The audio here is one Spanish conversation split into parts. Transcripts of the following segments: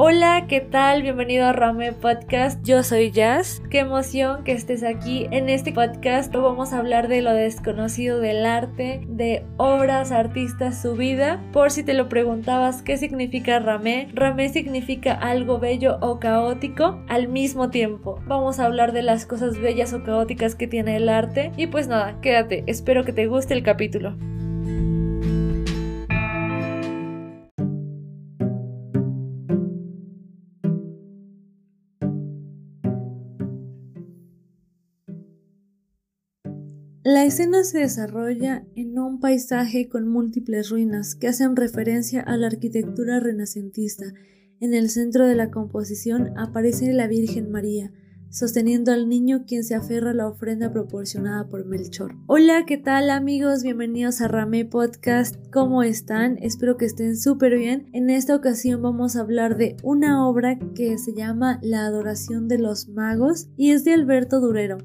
Hola, ¿qué tal? Bienvenido a Rame Podcast. Yo soy Jazz. Qué emoción que estés aquí. En este podcast vamos a hablar de lo desconocido del arte, de obras, artistas, su vida. Por si te lo preguntabas, ¿qué significa Rame? Rame significa algo bello o caótico al mismo tiempo. Vamos a hablar de las cosas bellas o caóticas que tiene el arte. Y pues nada, quédate. Espero que te guste el capítulo. La escena se desarrolla en un paisaje con múltiples ruinas que hacen referencia a la arquitectura renacentista. En el centro de la composición aparece la Virgen María, sosteniendo al niño quien se aferra a la ofrenda proporcionada por Melchor. Hola, ¿qué tal amigos? Bienvenidos a Rame Podcast. ¿Cómo están? Espero que estén súper bien. En esta ocasión vamos a hablar de una obra que se llama La Adoración de los Magos y es de Alberto Durero.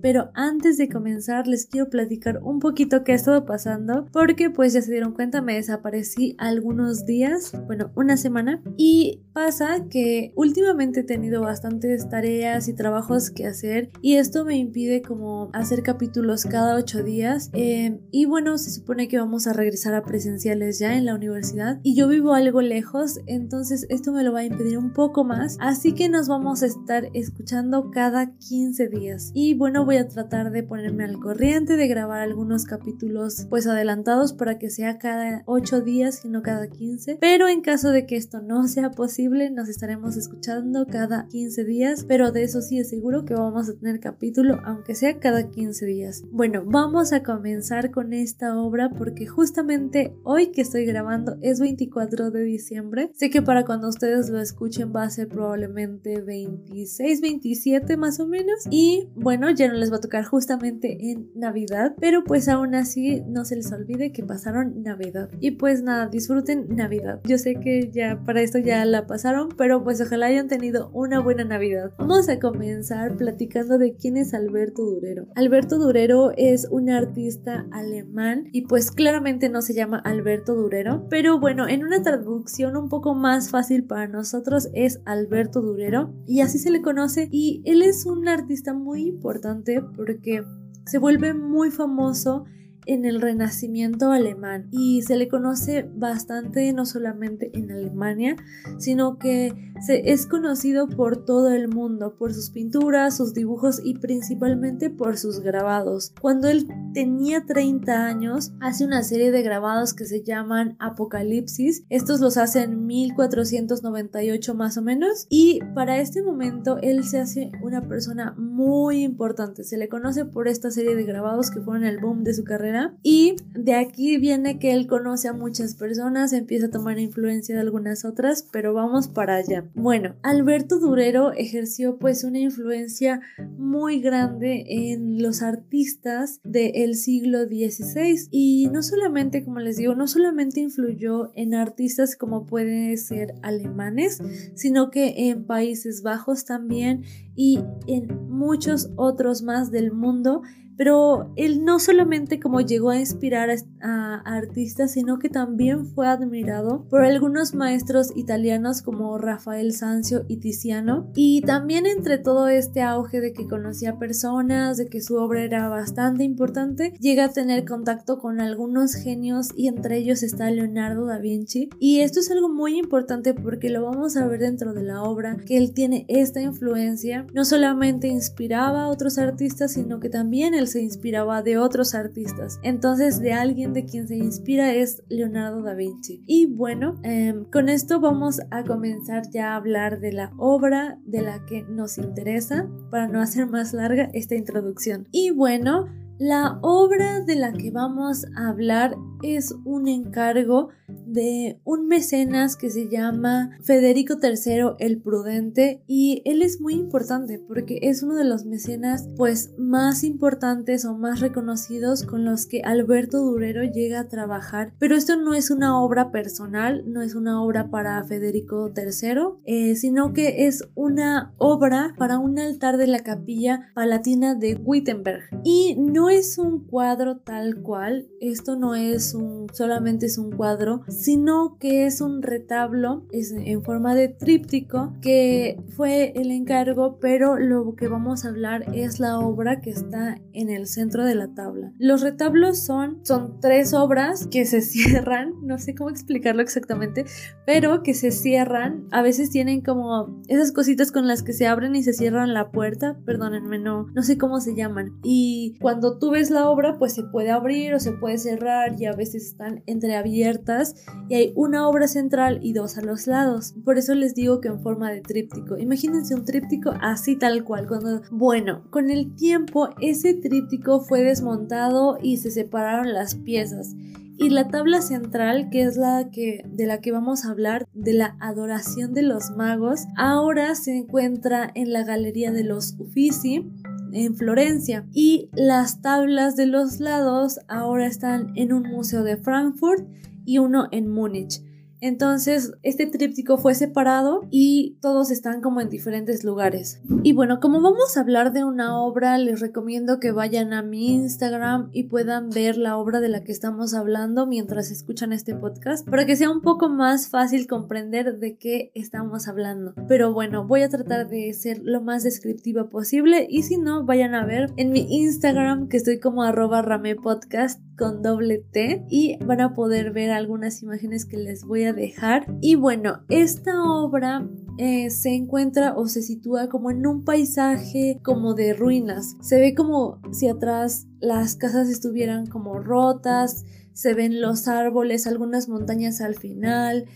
Pero antes de comenzar les quiero platicar un poquito qué ha estado pasando porque pues ya se dieron cuenta me desaparecí algunos días, bueno una semana y pasa que últimamente he tenido bastantes tareas y trabajos que hacer y esto me impide como hacer capítulos cada ocho días eh, y bueno se supone que vamos a regresar a presenciales ya en la universidad y yo vivo algo lejos entonces esto me lo va a impedir un poco más así que nos vamos a estar escuchando cada 15 días. Y bueno voy a tratar de ponerme al corriente, de grabar algunos capítulos pues adelantados para que sea cada 8 días y no cada 15. Pero en caso de que esto no sea posible, nos estaremos escuchando cada 15 días. Pero de eso sí es seguro que vamos a tener capítulo, aunque sea cada 15 días. Bueno, vamos a comenzar con esta obra porque justamente hoy que estoy grabando es 24 de diciembre. Sé que para cuando ustedes lo escuchen va a ser probablemente 26, 27 más o menos. Y bueno, ya no les va a tocar justamente en Navidad, pero pues aún así no se les olvide que pasaron Navidad. Y pues nada, disfruten Navidad. Yo sé que ya para esto ya la pasaron, pero pues ojalá hayan tenido una buena Navidad. Vamos a comenzar platicando de quién es Alberto Durero. Alberto Durero es un artista alemán y pues claramente no se llama Alberto Durero, pero bueno, en una traducción un poco más fácil para nosotros es Alberto Durero y así se le conoce y él es un artista muy importante porque se vuelve muy famoso en el Renacimiento alemán y se le conoce bastante no solamente en Alemania, sino que se es conocido por todo el mundo, por sus pinturas, sus dibujos y principalmente por sus grabados. Cuando él tenía 30 años, hace una serie de grabados que se llaman Apocalipsis. Estos los hace en 1498 más o menos y para este momento él se hace una persona muy importante. Se le conoce por esta serie de grabados que fueron el boom de su carrera y de aquí viene que él conoce a muchas personas, empieza a tomar influencia de algunas otras, pero vamos para allá. Bueno, Alberto Durero ejerció pues una influencia muy grande en los artistas del siglo XVI y no solamente, como les digo, no solamente influyó en artistas como pueden ser alemanes, sino que en Países Bajos también y en muchos otros más del mundo pero él no solamente como llegó a inspirar a, artistas, sino que también fue admirado por algunos maestros italianos como Rafael Sanzio y Tiziano. Y también entre todo este auge de que conocía personas, de que su obra era bastante importante, llega a tener contacto con algunos genios y entre ellos está Leonardo da Vinci. Y esto es algo muy importante porque lo vamos a ver dentro de la obra, que él tiene esta influencia. No solamente inspiraba a otros artistas, sino que también él se inspiraba de otros artistas. Entonces, de alguien de quien se inspira es Leonardo da Vinci. Y bueno, em, con esto vamos a comenzar ya a hablar de la obra de la que nos interesa para no hacer más larga esta introducción. Y bueno, la obra de la que vamos a hablar es un encargo de un mecenas que se llama Federico III el Prudente y él es muy importante porque es uno de los mecenas pues más importantes o más reconocidos con los que Alberto Durero llega a trabajar. Pero esto no es una obra personal no es una obra para Federico III eh, sino que es una obra para un altar de la capilla palatina de Wittenberg. Y no es un cuadro tal cual esto no es un solamente es un cuadro sino que es un retablo es en forma de tríptico que fue el encargo, pero lo que vamos a hablar es la obra que está en el centro de la tabla. Los retablos son, son tres obras que se cierran, no sé cómo explicarlo exactamente, pero que se cierran, a veces tienen como esas cositas con las que se abren y se cierran la puerta, perdónenme, no, no sé cómo se llaman. Y cuando tú ves la obra, pues se puede abrir o se puede cerrar y a veces están entreabiertas y hay una obra central y dos a los lados. Por eso les digo que en forma de tríptico. Imagínense un tríptico así tal cual. Cuando, bueno, con el tiempo ese tríptico fue desmontado y se separaron las piezas. Y la tabla central, que es la que de la que vamos a hablar, de la adoración de los magos, ahora se encuentra en la Galería de los Uffizi en Florencia y las tablas de los lados ahora están en un museo de Frankfurt y uno en Múnich. Entonces, este tríptico fue separado y todos están como en diferentes lugares. Y bueno, como vamos a hablar de una obra, les recomiendo que vayan a mi Instagram y puedan ver la obra de la que estamos hablando mientras escuchan este podcast para que sea un poco más fácil comprender de qué estamos hablando. Pero bueno, voy a tratar de ser lo más descriptiva posible y si no, vayan a ver en mi Instagram que estoy como arroba ramepodcast con doble T y van a poder ver algunas imágenes que les voy a dejar. Y bueno, esta obra eh, se encuentra o se sitúa como en un paisaje como de ruinas. Se ve como si atrás las casas estuvieran como rotas, se ven los árboles, algunas montañas al final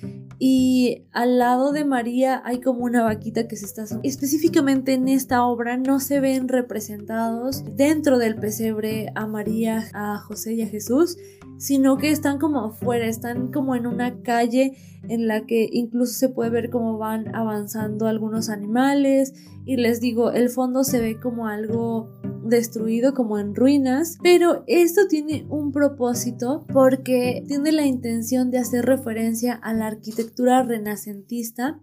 y al lado de María hay como una vaquita que se está... Específicamente en esta obra no se ven representados dentro del pesebre a María, a José y a Jesús, sino que están como afuera, están como en una calle en la que incluso se puede ver cómo van avanzando algunos animales. Y les digo, el fondo se ve como algo destruido, como en ruinas, pero esto tiene un propósito porque tiene la intención de hacer referencia a la arquitectura renacentista.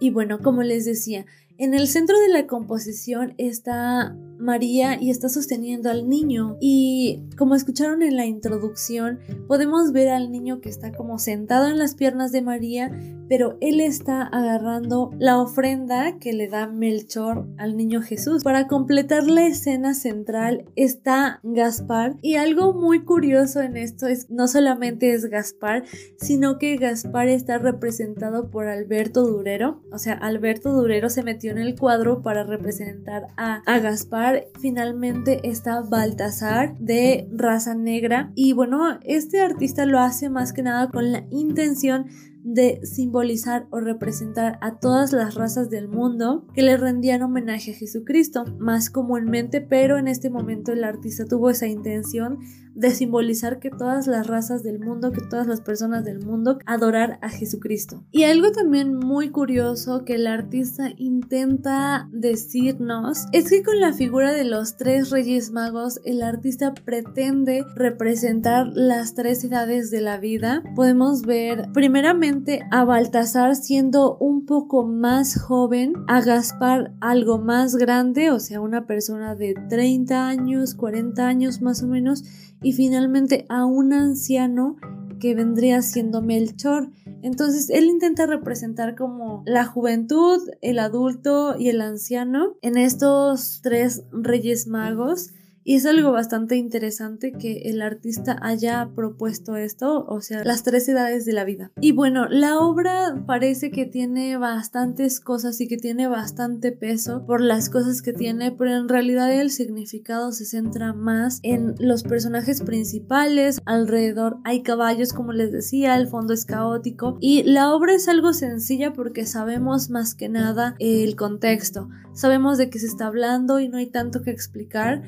Y bueno, como les decía, en el centro de la composición está María y está sosteniendo al niño. Y como escucharon en la introducción, podemos ver al niño que está como sentado en las piernas de María, pero él está agarrando la ofrenda que le da Melchor al niño Jesús. Para completar la escena central está Gaspar y algo muy curioso en esto es no solamente es Gaspar, sino que Gaspar está representado por Alberto Durero. O sea, Alberto Durero se metió en el cuadro para representar a, a Gaspar. Finalmente está Baltasar de raza negra y bueno, este artista lo hace más que nada con la intención de simbolizar o representar a todas las razas del mundo que le rendían homenaje a Jesucristo, más comúnmente, pero en este momento el artista tuvo esa intención de simbolizar que todas las razas del mundo, que todas las personas del mundo adorar a Jesucristo. Y algo también muy curioso que el artista intenta decirnos es que con la figura de los tres reyes magos el artista pretende representar las tres edades de la vida. Podemos ver primeramente a Baltasar siendo un poco más joven, a Gaspar algo más grande, o sea, una persona de 30 años, 40 años más o menos, y finalmente a un anciano que vendría siendo Melchor. Entonces él intenta representar como la juventud, el adulto y el anciano en estos tres reyes magos y es algo bastante interesante que el artista haya propuesto esto, o sea, las tres edades de la vida. Y bueno, la obra parece que tiene bastantes cosas y que tiene bastante peso por las cosas que tiene, pero en realidad el significado se centra más en los personajes principales. Alrededor hay caballos, como les decía, el fondo es caótico y la obra es algo sencilla porque sabemos más que nada el contexto. Sabemos de qué se está hablando y no hay tanto que explicar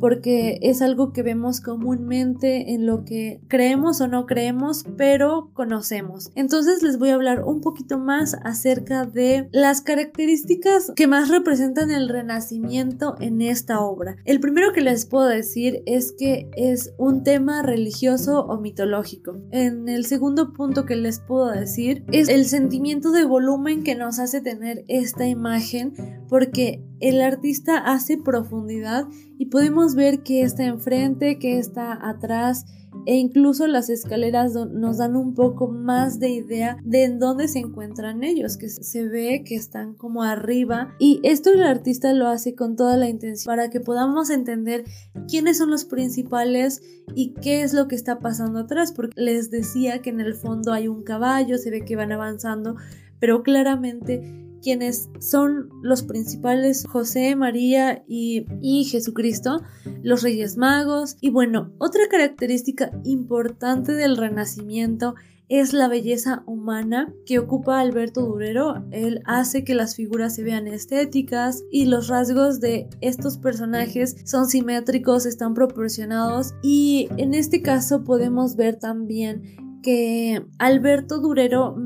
porque es algo que vemos comúnmente en lo que creemos o no creemos, pero conocemos. Entonces les voy a hablar un poquito más acerca de las características que más representan el renacimiento en esta obra. El primero que les puedo decir es que es un tema religioso o mitológico. En el segundo punto que les puedo decir es el sentimiento de volumen que nos hace tener esta imagen porque el artista hace profundidad y podemos ver que está enfrente, que está atrás e incluso las escaleras nos dan un poco más de idea de en dónde se encuentran ellos, que se ve que están como arriba. Y esto el artista lo hace con toda la intención para que podamos entender quiénes son los principales y qué es lo que está pasando atrás, porque les decía que en el fondo hay un caballo, se ve que van avanzando, pero claramente quienes son los principales José, María y, y, Jesucristo, los Reyes Magos. Y bueno, otra característica importante del Renacimiento es la belleza humana que ocupa Alberto Durero. Él hace que las figuras se vean estéticas y los rasgos de estos personajes son simétricos, están proporcionados y en este caso podemos ver también que Alberto Durero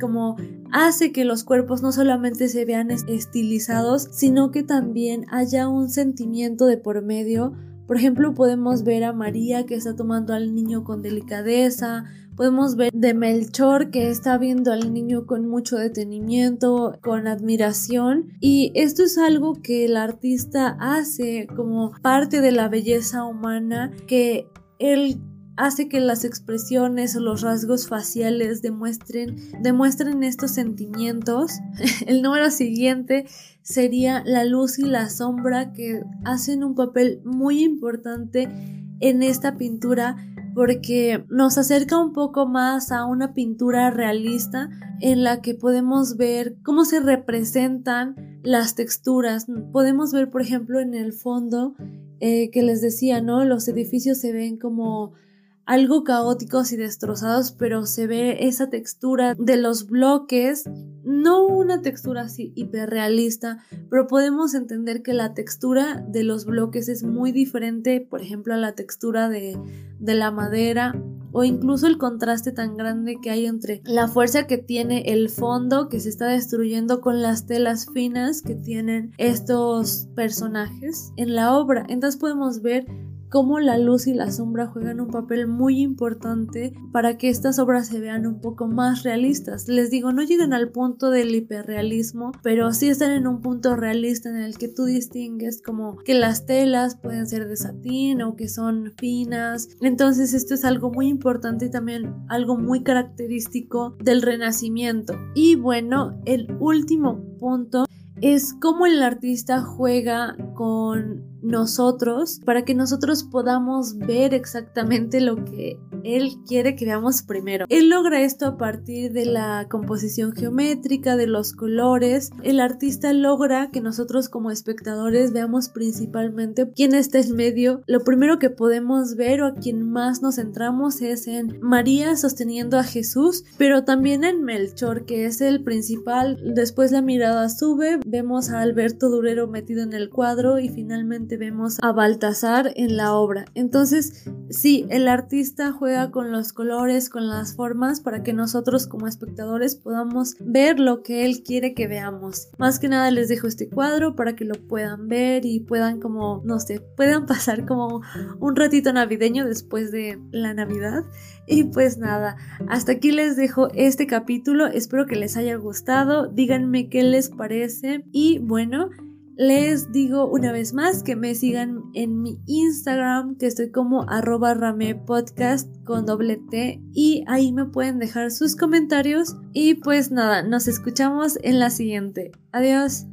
como hace que los cuerpos no solamente se vean estilizados, sino que también haya un sentimiento de por medio. Por ejemplo, podemos ver a María que está tomando al niño con delicadeza, podemos ver de Melchor que está viendo al niño con mucho detenimiento, con admiración y esto es algo que el artista hace como parte de la belleza humana que él hace que las expresiones o los rasgos faciales demuestren, demuestren estos sentimientos. El número siguiente sería la luz y la sombra que hacen un papel muy importante en esta pintura porque nos acerca un poco más a una pintura realista en la que podemos ver cómo se representan las texturas. Podemos ver, por ejemplo, en el fondo eh, que les decía, ¿no? Los edificios se ven como algo caóticos y destrozados, pero se ve esa textura de los bloques, no una textura así hiperrealista, pero podemos entender que la textura de los bloques es muy diferente, por ejemplo, a la textura de, de la madera o incluso el contraste tan grande que hay entre la fuerza que tiene el fondo que se está destruyendo con las telas finas que tienen estos personajes en la obra. Entonces podemos ver cómo la luz y la sombra juegan un papel muy importante para que estas obras se vean un poco más realistas. Les digo, no llegan al punto del hiperrealismo, pero sí están en un punto realista en el que tú distingues como que las telas pueden ser de satín o que son finas. Entonces esto es algo muy importante y también algo muy característico del renacimiento. Y bueno, el último punto es cómo el artista juega con nosotros para que nosotros podamos ver exactamente lo que él quiere que veamos primero. Él logra esto a partir de la composición geométrica, de los colores. El artista logra que nosotros como espectadores veamos principalmente quién está en medio. Lo primero que podemos ver o a quien más nos centramos es en María sosteniendo a Jesús, pero también en Melchor, que es el principal. Después la mirada sube, vemos a Alberto Durero metido en el cuadro y finalmente vemos a Baltasar en la obra. Entonces, sí, el artista juega con los colores, con las formas, para que nosotros como espectadores podamos ver lo que él quiere que veamos. Más que nada les dejo este cuadro para que lo puedan ver y puedan como, no sé, puedan pasar como un ratito navideño después de la Navidad. Y pues nada, hasta aquí les dejo este capítulo. Espero que les haya gustado. Díganme qué les parece. Y bueno, les digo una vez más que me sigan en mi Instagram, que estoy como arroba podcast con doble T y ahí me pueden dejar sus comentarios y pues nada, nos escuchamos en la siguiente. Adiós.